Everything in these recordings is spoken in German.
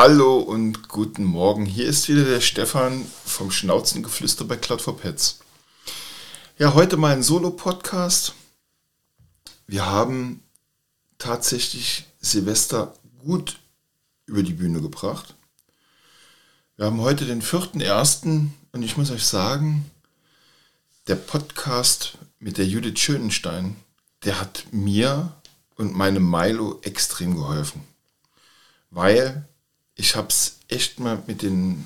Hallo und guten Morgen. Hier ist wieder der Stefan vom Schnauzengeflüster bei Cloud for Pets. Ja, heute mal ein Solo-Podcast. Wir haben tatsächlich Silvester gut über die Bühne gebracht. Wir haben heute den 4.1. und ich muss euch sagen, der Podcast mit der Judith Schönenstein, der hat mir und meinem Milo extrem geholfen. Weil ich habe es echt mal mit den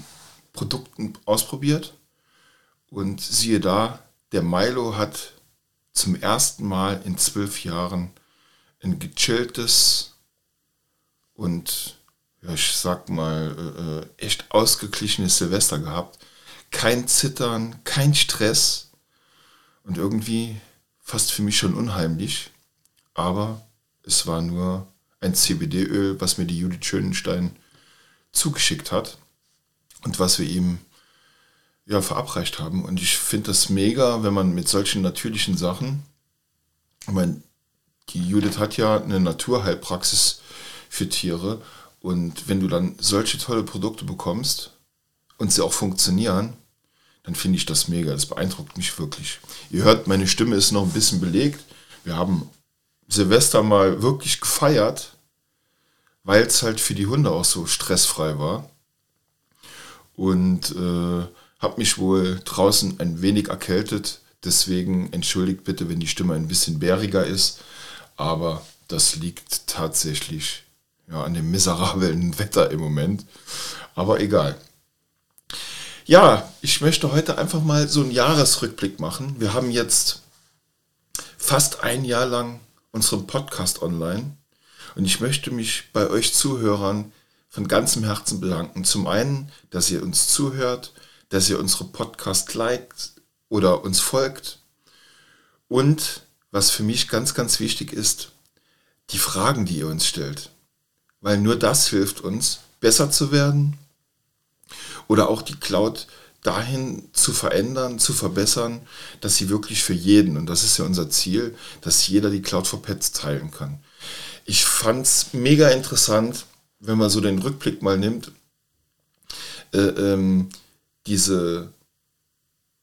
Produkten ausprobiert und siehe da, der Milo hat zum ersten Mal in zwölf Jahren ein gechilltes und ja, ich sag mal äh, echt ausgeglichenes Silvester gehabt. Kein Zittern, kein Stress und irgendwie fast für mich schon unheimlich. Aber es war nur ein CBD-Öl, was mir die Judith Schönenstein zugeschickt hat und was wir ihm ja, verabreicht haben. Und ich finde das mega, wenn man mit solchen natürlichen Sachen, ich meine, die Judith hat ja eine Naturheilpraxis für Tiere und wenn du dann solche tolle Produkte bekommst und sie auch funktionieren, dann finde ich das mega. Das beeindruckt mich wirklich. Ihr hört, meine Stimme ist noch ein bisschen belegt. Wir haben Silvester mal wirklich gefeiert weil es halt für die Hunde auch so stressfrei war. Und äh, habe mich wohl draußen ein wenig erkältet. Deswegen entschuldigt bitte, wenn die Stimme ein bisschen bäriger ist. Aber das liegt tatsächlich ja, an dem miserablen Wetter im Moment. Aber egal. Ja, ich möchte heute einfach mal so einen Jahresrückblick machen. Wir haben jetzt fast ein Jahr lang unseren Podcast online. Und ich möchte mich bei euch Zuhörern von ganzem Herzen bedanken. Zum einen, dass ihr uns zuhört, dass ihr unsere Podcast liked oder uns folgt. Und was für mich ganz, ganz wichtig ist, die Fragen, die ihr uns stellt. Weil nur das hilft uns, besser zu werden oder auch die Cloud dahin zu verändern, zu verbessern, dass sie wirklich für jeden, und das ist ja unser Ziel, dass jeder die Cloud for Pets teilen kann. Ich fand es mega interessant, wenn man so den Rückblick mal nimmt, äh, ähm, diese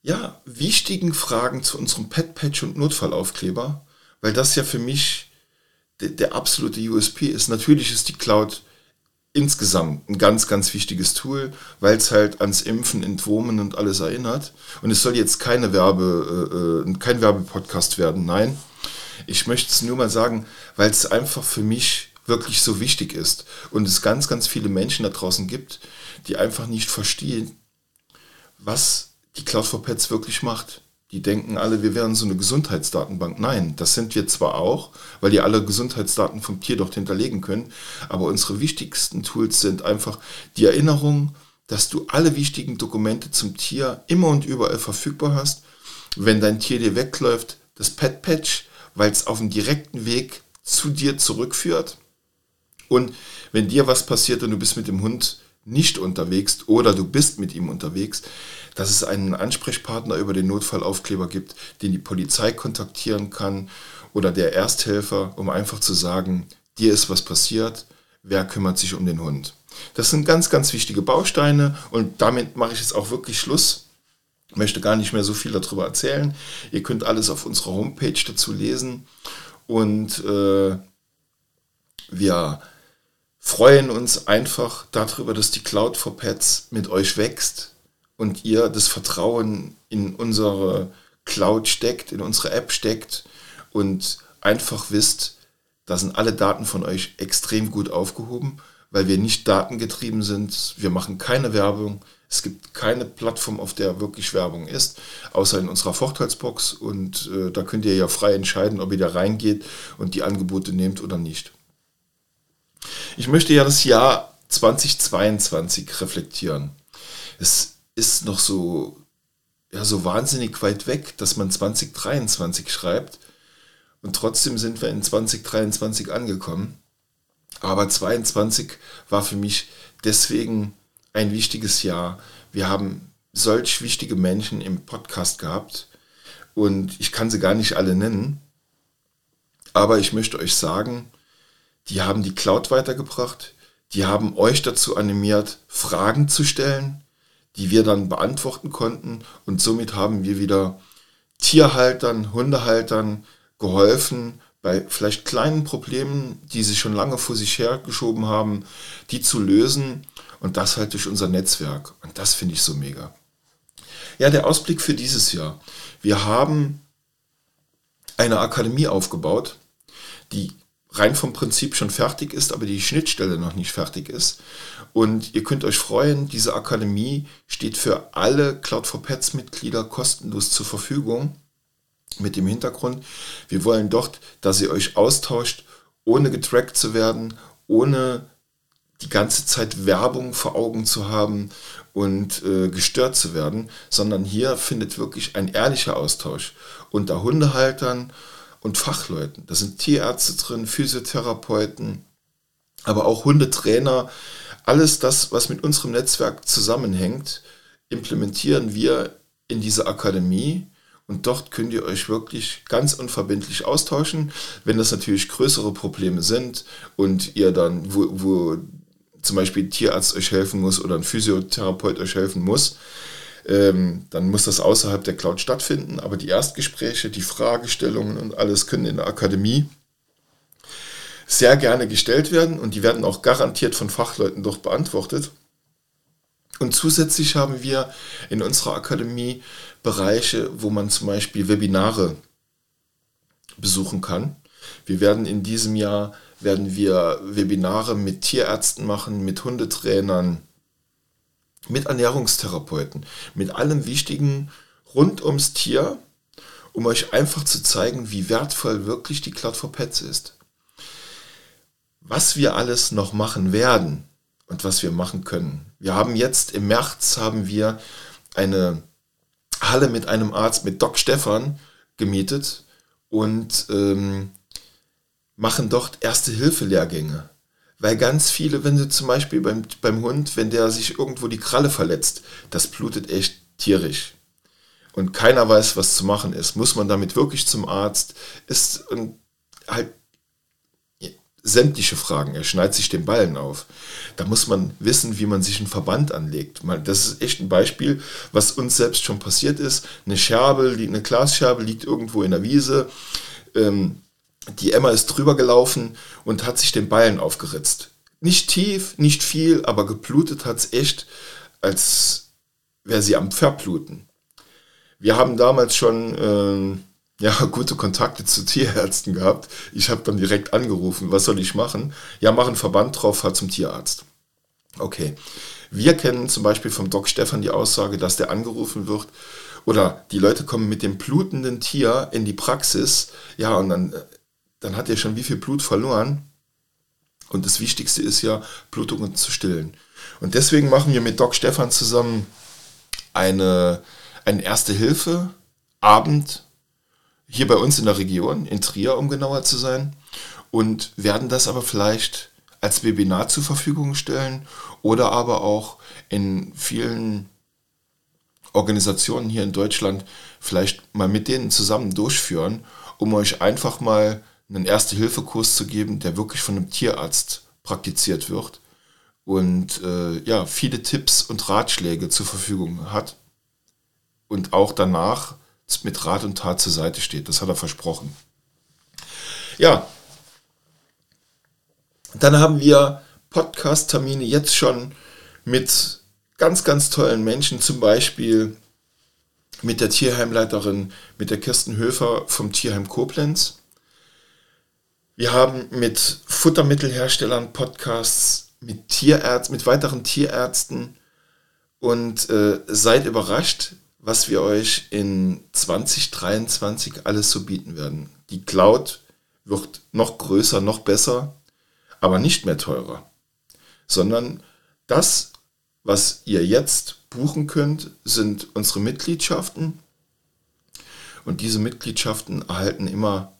ja, wichtigen Fragen zu unserem Pet-Patch und Notfallaufkleber, weil das ja für mich der, der absolute USP ist. Natürlich ist die Cloud insgesamt ein ganz, ganz wichtiges Tool, weil es halt ans Impfen, Entwurmen und alles erinnert. Und es soll jetzt keine Werbe, äh, äh kein Werbepodcast werden, nein. Ich möchte es nur mal sagen, weil es einfach für mich wirklich so wichtig ist und es ganz, ganz viele Menschen da draußen gibt, die einfach nicht verstehen, was die Cloud for Pets wirklich macht. Die denken alle, wir wären so eine Gesundheitsdatenbank. Nein, das sind wir zwar auch, weil ihr alle Gesundheitsdaten vom Tier dort hinterlegen könnt, aber unsere wichtigsten Tools sind einfach die Erinnerung, dass du alle wichtigen Dokumente zum Tier immer und überall verfügbar hast. Wenn dein Tier dir wegläuft, das Pet Patch, weil es auf dem direkten Weg zu dir zurückführt. Und wenn dir was passiert und du bist mit dem Hund nicht unterwegs oder du bist mit ihm unterwegs, dass es einen Ansprechpartner über den Notfallaufkleber gibt, den die Polizei kontaktieren kann oder der Ersthelfer, um einfach zu sagen, dir ist was passiert, wer kümmert sich um den Hund. Das sind ganz, ganz wichtige Bausteine und damit mache ich jetzt auch wirklich Schluss. Möchte gar nicht mehr so viel darüber erzählen. Ihr könnt alles auf unserer Homepage dazu lesen und äh, wir freuen uns einfach darüber, dass die Cloud for Pets mit euch wächst und ihr das Vertrauen in unsere Cloud steckt, in unsere App steckt und einfach wisst, da sind alle Daten von euch extrem gut aufgehoben, weil wir nicht datengetrieben sind. Wir machen keine Werbung. Es gibt keine Plattform, auf der wirklich Werbung ist, außer in unserer Vorteilsbox. Und äh, da könnt ihr ja frei entscheiden, ob ihr da reingeht und die Angebote nehmt oder nicht. Ich möchte ja das Jahr 2022 reflektieren. Es ist noch so, ja, so wahnsinnig weit weg, dass man 2023 schreibt. Und trotzdem sind wir in 2023 angekommen. Aber 22 war für mich deswegen ein wichtiges Jahr. Wir haben solch wichtige Menschen im Podcast gehabt und ich kann sie gar nicht alle nennen. Aber ich möchte euch sagen, die haben die Cloud weitergebracht, die haben euch dazu animiert, Fragen zu stellen, die wir dann beantworten konnten. Und somit haben wir wieder Tierhaltern, Hundehaltern geholfen, bei vielleicht kleinen Problemen, die sie schon lange vor sich hergeschoben haben, die zu lösen. Und das halt durch unser Netzwerk. Und das finde ich so mega. Ja, der Ausblick für dieses Jahr. Wir haben eine Akademie aufgebaut, die rein vom Prinzip schon fertig ist, aber die Schnittstelle noch nicht fertig ist. Und ihr könnt euch freuen, diese Akademie steht für alle Cloud for Pets Mitglieder kostenlos zur Verfügung. Mit dem Hintergrund, wir wollen dort, dass ihr euch austauscht, ohne getrackt zu werden, ohne die ganze Zeit Werbung vor Augen zu haben und äh, gestört zu werden, sondern hier findet wirklich ein ehrlicher Austausch unter Hundehaltern und Fachleuten. Da sind Tierärzte drin, Physiotherapeuten, aber auch Hundetrainer. Alles das, was mit unserem Netzwerk zusammenhängt, implementieren wir in diese Akademie. Und dort könnt ihr euch wirklich ganz unverbindlich austauschen. Wenn das natürlich größere Probleme sind und ihr dann, wo, wo zum Beispiel ein Tierarzt euch helfen muss oder ein Physiotherapeut euch helfen muss, ähm, dann muss das außerhalb der Cloud stattfinden. Aber die Erstgespräche, die Fragestellungen und alles können in der Akademie sehr gerne gestellt werden und die werden auch garantiert von Fachleuten dort beantwortet. Und zusätzlich haben wir in unserer Akademie Bereiche, wo man zum Beispiel Webinare besuchen kann. Wir werden in diesem Jahr werden wir Webinare mit Tierärzten machen, mit Hundetrainern, mit Ernährungstherapeuten, mit allem Wichtigen rund ums Tier, um euch einfach zu zeigen, wie wertvoll wirklich die Cloud for Pets ist. Was wir alles noch machen werden und was wir machen können. Wir haben jetzt im März haben wir eine Halle mit einem Arzt, mit Doc Stefan, gemietet und ähm, machen dort Erste-Hilfe-Lehrgänge. Weil ganz viele, wenn du zum Beispiel beim, beim Hund, wenn der sich irgendwo die Kralle verletzt, das blutet echt tierisch. Und keiner weiß, was zu machen ist. Muss man damit wirklich zum Arzt? Ist und halt sämtliche Fragen. Er schneidet sich den Ballen auf. Da muss man wissen, wie man sich einen Verband anlegt. Das ist echt ein Beispiel, was uns selbst schon passiert ist. Eine Scherbe, eine Glasscherbe liegt irgendwo in der Wiese. Ähm, die Emma ist drüber gelaufen und hat sich den Ballen aufgeritzt. Nicht tief, nicht viel, aber geblutet hat es echt, als wäre sie am Verbluten. Wir haben damals schon äh, ja, gute Kontakte zu Tierärzten gehabt. Ich habe dann direkt angerufen, was soll ich machen? Ja, mach einen Verband drauf, fahr zum Tierarzt. Okay. Wir kennen zum Beispiel vom Doc Stefan die Aussage, dass der angerufen wird oder die Leute kommen mit dem blutenden Tier in die Praxis, ja, und dann äh, dann hat er schon wie viel Blut verloren. Und das Wichtigste ist ja, Blutungen zu stillen. Und deswegen machen wir mit Doc Stefan zusammen eine, eine Erste-Hilfe-Abend hier bei uns in der Region, in Trier, um genauer zu sein. Und werden das aber vielleicht als Webinar zur Verfügung stellen oder aber auch in vielen Organisationen hier in Deutschland vielleicht mal mit denen zusammen durchführen, um euch einfach mal einen Erste-Hilfe-Kurs zu geben, der wirklich von einem Tierarzt praktiziert wird und äh, ja, viele Tipps und Ratschläge zur Verfügung hat und auch danach mit Rat und Tat zur Seite steht. Das hat er versprochen. Ja, dann haben wir Podcast-Termine jetzt schon mit ganz, ganz tollen Menschen, zum Beispiel mit der Tierheimleiterin, mit der Kirsten Höfer vom Tierheim Koblenz. Wir haben mit Futtermittelherstellern Podcasts, mit Tierärzten, mit weiteren Tierärzten und äh, seid überrascht, was wir euch in 2023 alles so bieten werden. Die Cloud wird noch größer, noch besser, aber nicht mehr teurer, sondern das, was ihr jetzt buchen könnt, sind unsere Mitgliedschaften. Und diese Mitgliedschaften erhalten immer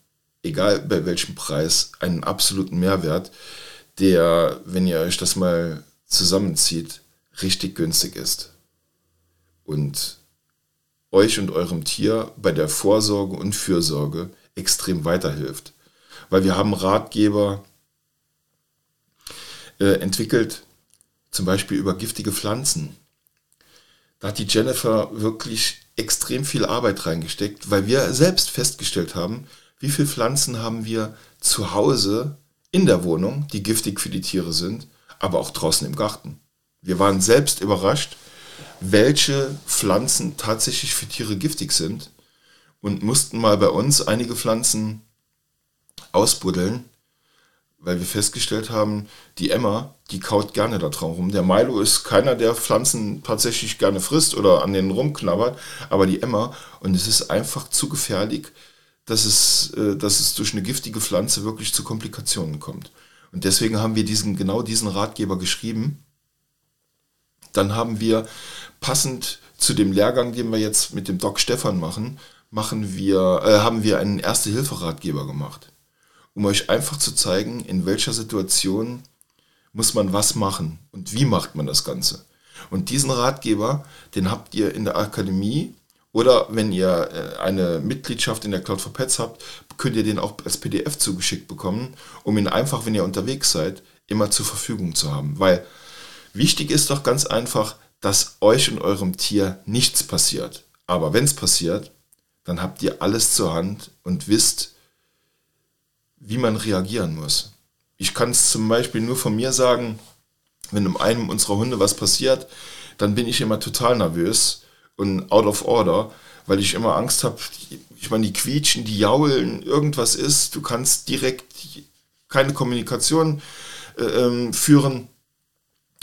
egal bei welchem Preis, einen absoluten Mehrwert, der, wenn ihr euch das mal zusammenzieht, richtig günstig ist. Und euch und eurem Tier bei der Vorsorge und Fürsorge extrem weiterhilft. Weil wir haben Ratgeber, äh, entwickelt, zum Beispiel über giftige Pflanzen. Da hat die Jennifer wirklich extrem viel Arbeit reingesteckt, weil wir selbst festgestellt haben, wie viele Pflanzen haben wir zu Hause in der Wohnung, die giftig für die Tiere sind, aber auch draußen im Garten. Wir waren selbst überrascht, welche Pflanzen tatsächlich für Tiere giftig sind und mussten mal bei uns einige Pflanzen ausbuddeln, weil wir festgestellt haben, die Emma, die kaut gerne da drauf rum. Der Milo ist keiner, der Pflanzen tatsächlich gerne frisst oder an denen rumknabbert, aber die Emma, und es ist einfach zu gefährlich, dass es, äh, dass es durch eine giftige Pflanze wirklich zu Komplikationen kommt. Und deswegen haben wir diesen, genau diesen Ratgeber geschrieben. Dann haben wir passend zu dem Lehrgang, den wir jetzt mit dem Doc Stefan machen, machen wir, äh, haben wir einen Erste-Hilfe-Ratgeber gemacht, um euch einfach zu zeigen, in welcher Situation muss man was machen und wie macht man das Ganze. Und diesen Ratgeber, den habt ihr in der Akademie oder wenn ihr äh, eine Mitgliedschaft in der Cloud for Pets habt, könnt ihr den auch als PDF zugeschickt bekommen, um ihn einfach, wenn ihr unterwegs seid, immer zur Verfügung zu haben. Weil wichtig ist doch ganz einfach, dass euch und eurem Tier nichts passiert. Aber wenn es passiert, dann habt ihr alles zur Hand und wisst, wie man reagieren muss. Ich kann es zum Beispiel nur von mir sagen, wenn einem unserer Hunde was passiert, dann bin ich immer total nervös und out of order, weil ich immer Angst habe, ich meine, die quietschen, die jaulen, irgendwas ist, du kannst direkt keine Kommunikation äh, ähm, führen,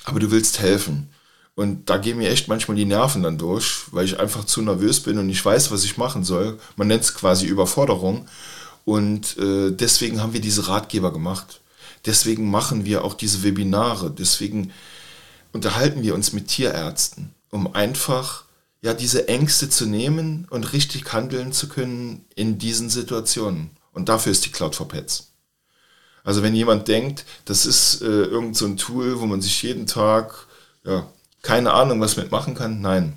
aber du willst helfen. Und da gehen mir echt manchmal die Nerven dann durch, weil ich einfach zu nervös bin und nicht weiß, was ich machen soll. Man nennt es quasi Überforderung. Und äh, deswegen haben wir diese Ratgeber gemacht. Deswegen machen wir auch diese Webinare. Deswegen unterhalten wir uns mit Tierärzten, um einfach ja diese Ängste zu nehmen und richtig handeln zu können in diesen Situationen. Und dafür ist die Cloud for Pets. Also wenn jemand denkt, das ist äh, irgend so ein Tool, wo man sich jeden Tag ja, keine Ahnung was mitmachen kann, nein.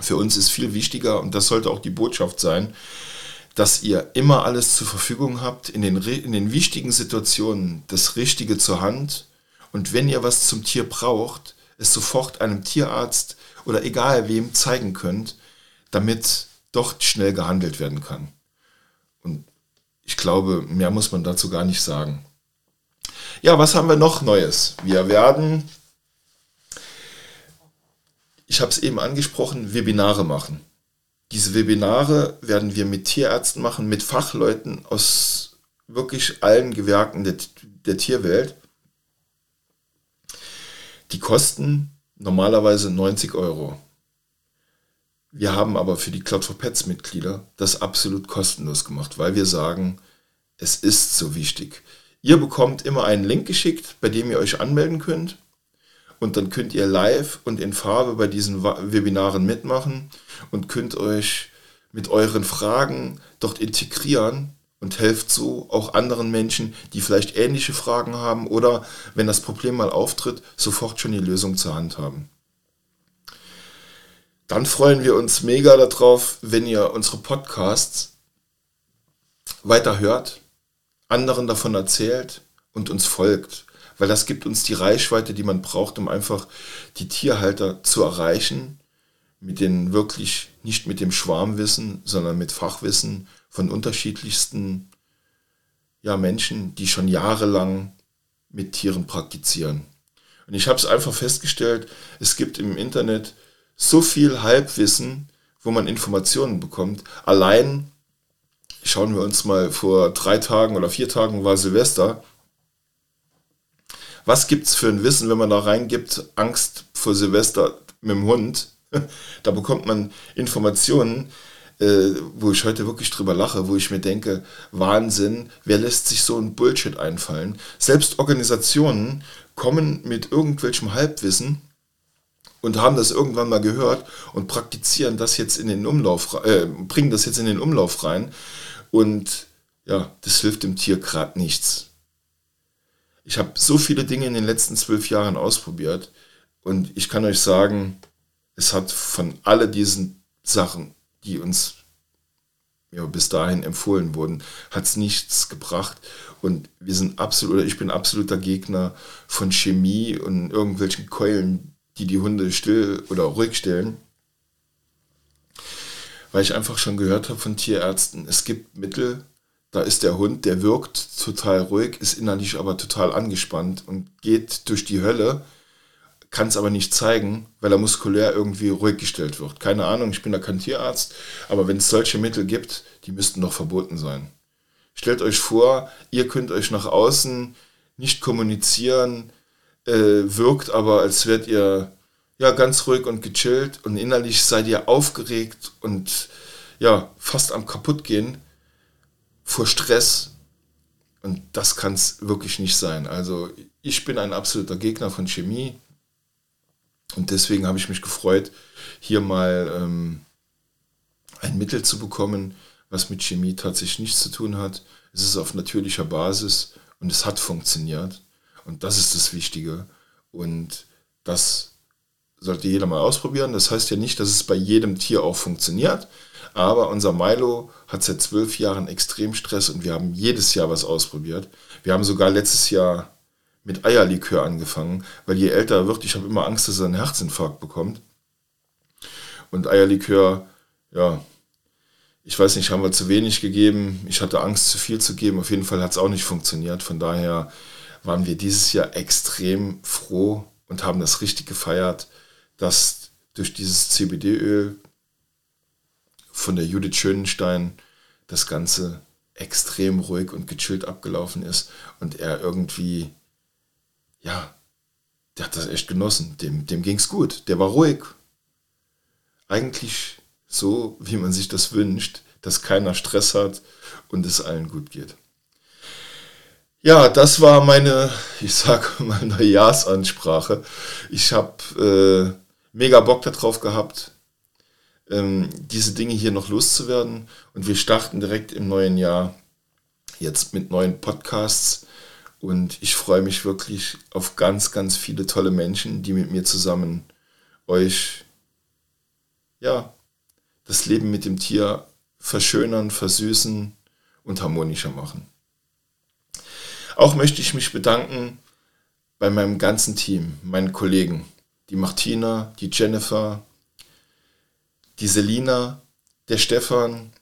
Für uns ist viel wichtiger und das sollte auch die Botschaft sein, dass ihr immer alles zur Verfügung habt, in den, in den wichtigen Situationen das Richtige zur Hand und wenn ihr was zum Tier braucht, es sofort einem Tierarzt oder egal wem zeigen könnt, damit dort schnell gehandelt werden kann. Und ich glaube, mehr muss man dazu gar nicht sagen. Ja, was haben wir noch Neues? Wir werden, ich habe es eben angesprochen, Webinare machen. Diese Webinare werden wir mit Tierärzten machen, mit Fachleuten aus wirklich allen Gewerken der, der Tierwelt. Die kosten normalerweise 90 Euro. Wir haben aber für die Cloud for Pets Mitglieder das absolut kostenlos gemacht, weil wir sagen, es ist so wichtig. Ihr bekommt immer einen Link geschickt, bei dem ihr euch anmelden könnt. Und dann könnt ihr live und in Farbe bei diesen Webinaren mitmachen und könnt euch mit euren Fragen dort integrieren und helft so auch anderen Menschen, die vielleicht ähnliche Fragen haben oder wenn das Problem mal auftritt, sofort schon die Lösung zur Hand haben. Dann freuen wir uns mega darauf, wenn ihr unsere Podcasts weiter hört, anderen davon erzählt und uns folgt, weil das gibt uns die Reichweite, die man braucht, um einfach die Tierhalter zu erreichen, mit den wirklich nicht mit dem Schwarmwissen, sondern mit Fachwissen von unterschiedlichsten ja, Menschen, die schon jahrelang mit Tieren praktizieren. Und ich habe es einfach festgestellt, es gibt im Internet so viel Halbwissen, wo man Informationen bekommt. Allein schauen wir uns mal vor drei Tagen oder vier Tagen war Silvester. Was gibt es für ein Wissen, wenn man da reingibt, Angst vor Silvester mit dem Hund? Da bekommt man Informationen, äh, wo ich heute wirklich drüber lache, wo ich mir denke, Wahnsinn, wer lässt sich so ein Bullshit einfallen? Selbst Organisationen kommen mit irgendwelchem Halbwissen und haben das irgendwann mal gehört und praktizieren das jetzt in den Umlauf, äh, bringen das jetzt in den Umlauf rein und ja, das hilft dem Tier gerade nichts. Ich habe so viele Dinge in den letzten zwölf Jahren ausprobiert und ich kann euch sagen, es hat von all diesen Sachen die uns mir bis dahin empfohlen wurden, hat es nichts gebracht. Und wir sind absolut, oder ich bin absoluter Gegner von Chemie und irgendwelchen Keulen, die die Hunde still oder ruhig stellen. Weil ich einfach schon gehört habe von Tierärzten, es gibt Mittel, da ist der Hund, der wirkt total ruhig, ist innerlich aber total angespannt und geht durch die Hölle, kann es aber nicht zeigen, weil er muskulär irgendwie ruhig gestellt wird. Keine Ahnung, ich bin da kein Tierarzt, aber wenn es solche Mittel gibt, die müssten doch verboten sein. Stellt euch vor, ihr könnt euch nach außen nicht kommunizieren, äh, wirkt aber, als wärt ihr ja ganz ruhig und gechillt und innerlich seid ihr aufgeregt und ja fast am kaputt gehen vor Stress. Und das kann es wirklich nicht sein. Also ich bin ein absoluter Gegner von Chemie. Und deswegen habe ich mich gefreut, hier mal ähm, ein Mittel zu bekommen, was mit Chemie tatsächlich nichts zu tun hat. Es ist auf natürlicher Basis und es hat funktioniert. Und das ist das Wichtige. Und das sollte jeder mal ausprobieren. Das heißt ja nicht, dass es bei jedem Tier auch funktioniert. Aber unser Milo hat seit zwölf Jahren extrem Stress und wir haben jedes Jahr was ausprobiert. Wir haben sogar letztes Jahr mit Eierlikör angefangen, weil je älter er wird, ich habe immer Angst, dass er einen Herzinfarkt bekommt. Und Eierlikör, ja, ich weiß nicht, haben wir zu wenig gegeben. Ich hatte Angst, zu viel zu geben. Auf jeden Fall hat es auch nicht funktioniert. Von daher waren wir dieses Jahr extrem froh und haben das richtig gefeiert, dass durch dieses CBD-Öl von der Judith Schönenstein das Ganze extrem ruhig und gechillt abgelaufen ist und er irgendwie, ja, der hat das echt genossen. Dem, dem ging es gut. Der war ruhig. Eigentlich so, wie man sich das wünscht, dass keiner Stress hat und es allen gut geht. Ja, das war meine, ich sag mal, Neujahrsansprache. Ich habe äh, mega Bock darauf gehabt, ähm, diese Dinge hier noch loszuwerden. Und wir starten direkt im neuen Jahr jetzt mit neuen Podcasts. Und ich freue mich wirklich auf ganz, ganz viele tolle Menschen, die mit mir zusammen euch, ja, das Leben mit dem Tier verschönern, versüßen und harmonischer machen. Auch möchte ich mich bedanken bei meinem ganzen Team, meinen Kollegen, die Martina, die Jennifer, die Selina, der Stefan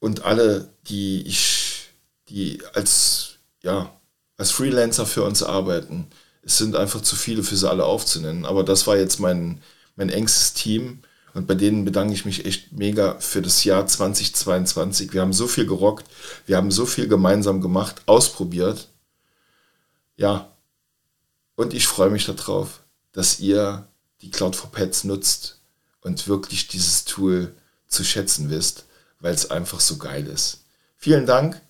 und alle, die ich, die als, ja, als Freelancer für uns arbeiten. Es sind einfach zu viele für sie alle aufzunennen. Aber das war jetzt mein, mein engstes Team. Und bei denen bedanke ich mich echt mega für das Jahr 2022. Wir haben so viel gerockt, wir haben so viel gemeinsam gemacht, ausprobiert. Ja, und ich freue mich darauf, dass ihr die Cloud for Pets nutzt und wirklich dieses Tool zu schätzen wisst, weil es einfach so geil ist. Vielen Dank.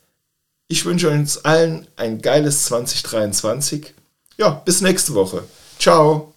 Ich wünsche uns allen ein geiles 2023. Ja, bis nächste Woche. Ciao.